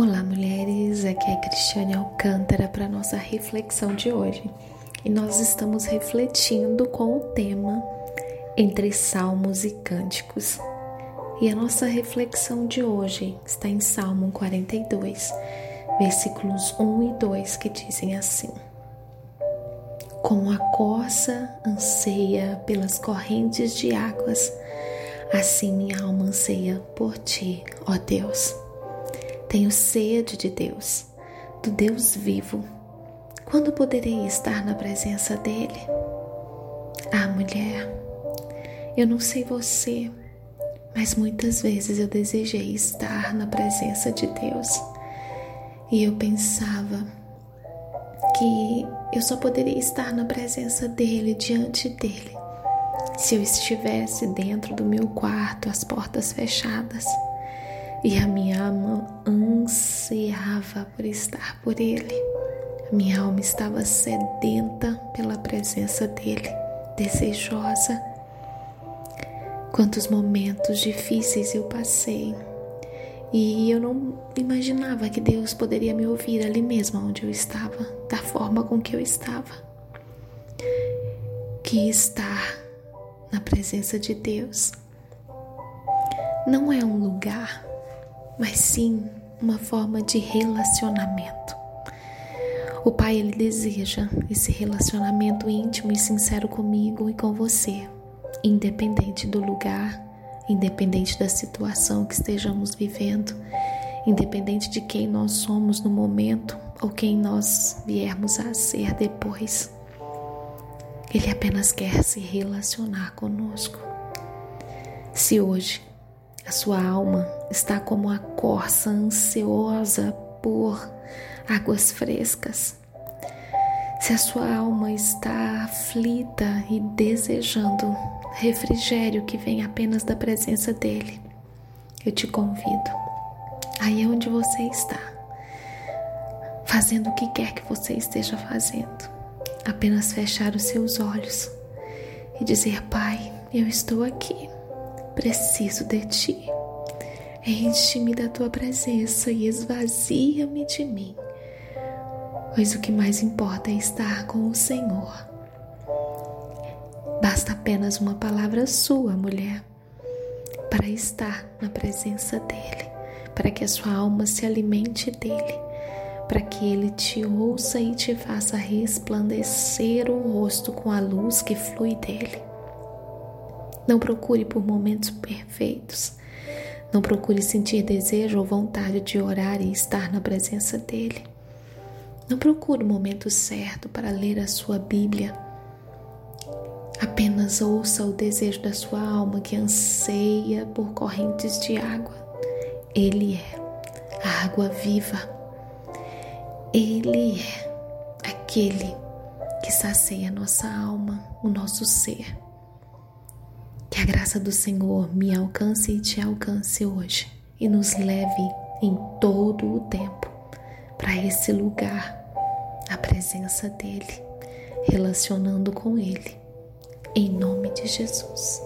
Olá, mulheres. Aqui é Cristiane Alcântara para nossa reflexão de hoje. E nós estamos refletindo com o tema Entre Salmos e Cânticos. E a nossa reflexão de hoje está em Salmo 42, versículos 1 e 2, que dizem assim: Como a corça anseia pelas correntes de águas, assim minha alma anseia por ti, ó Deus. Tenho sede de Deus, do Deus vivo. Quando poderei estar na presença dele? Ah, mulher, eu não sei você, mas muitas vezes eu desejei estar na presença de Deus e eu pensava que eu só poderia estar na presença dele, diante dele, se eu estivesse dentro do meu quarto, as portas fechadas e a minha ansiava por estar por Ele. A minha alma estava sedenta pela presença dEle, desejosa. Quantos momentos difíceis eu passei e eu não imaginava que Deus poderia me ouvir ali mesmo onde eu estava, da forma com que eu estava. Que estar na presença de Deus não é um lugar mas sim uma forma de relacionamento. O Pai ele deseja esse relacionamento íntimo e sincero comigo e com você, independente do lugar, independente da situação que estejamos vivendo, independente de quem nós somos no momento ou quem nós viermos a ser depois. Ele apenas quer se relacionar conosco. Se hoje a sua alma está como a corça ansiosa por águas frescas. Se a sua alma está aflita e desejando refrigério que vem apenas da presença dele, eu te convido, aí é onde você está, fazendo o que quer que você esteja fazendo, apenas fechar os seus olhos e dizer: Pai, eu estou aqui Preciso de ti. Enche-me da tua presença e esvazia-me de mim, pois o que mais importa é estar com o Senhor. Basta apenas uma palavra sua, mulher, para estar na presença dEle, para que a sua alma se alimente dEle, para que Ele te ouça e te faça resplandecer o rosto com a luz que flui dEle. Não procure por momentos perfeitos. Não procure sentir desejo ou vontade de orar e estar na presença dele. Não procure o momento certo para ler a sua Bíblia. Apenas ouça o desejo da sua alma que anseia por correntes de água. Ele é a água viva. Ele é aquele que sacia nossa alma, o nosso ser. Que a graça do Senhor me alcance e te alcance hoje e nos leve em todo o tempo para esse lugar, a presença dEle, relacionando com Ele, em nome de Jesus.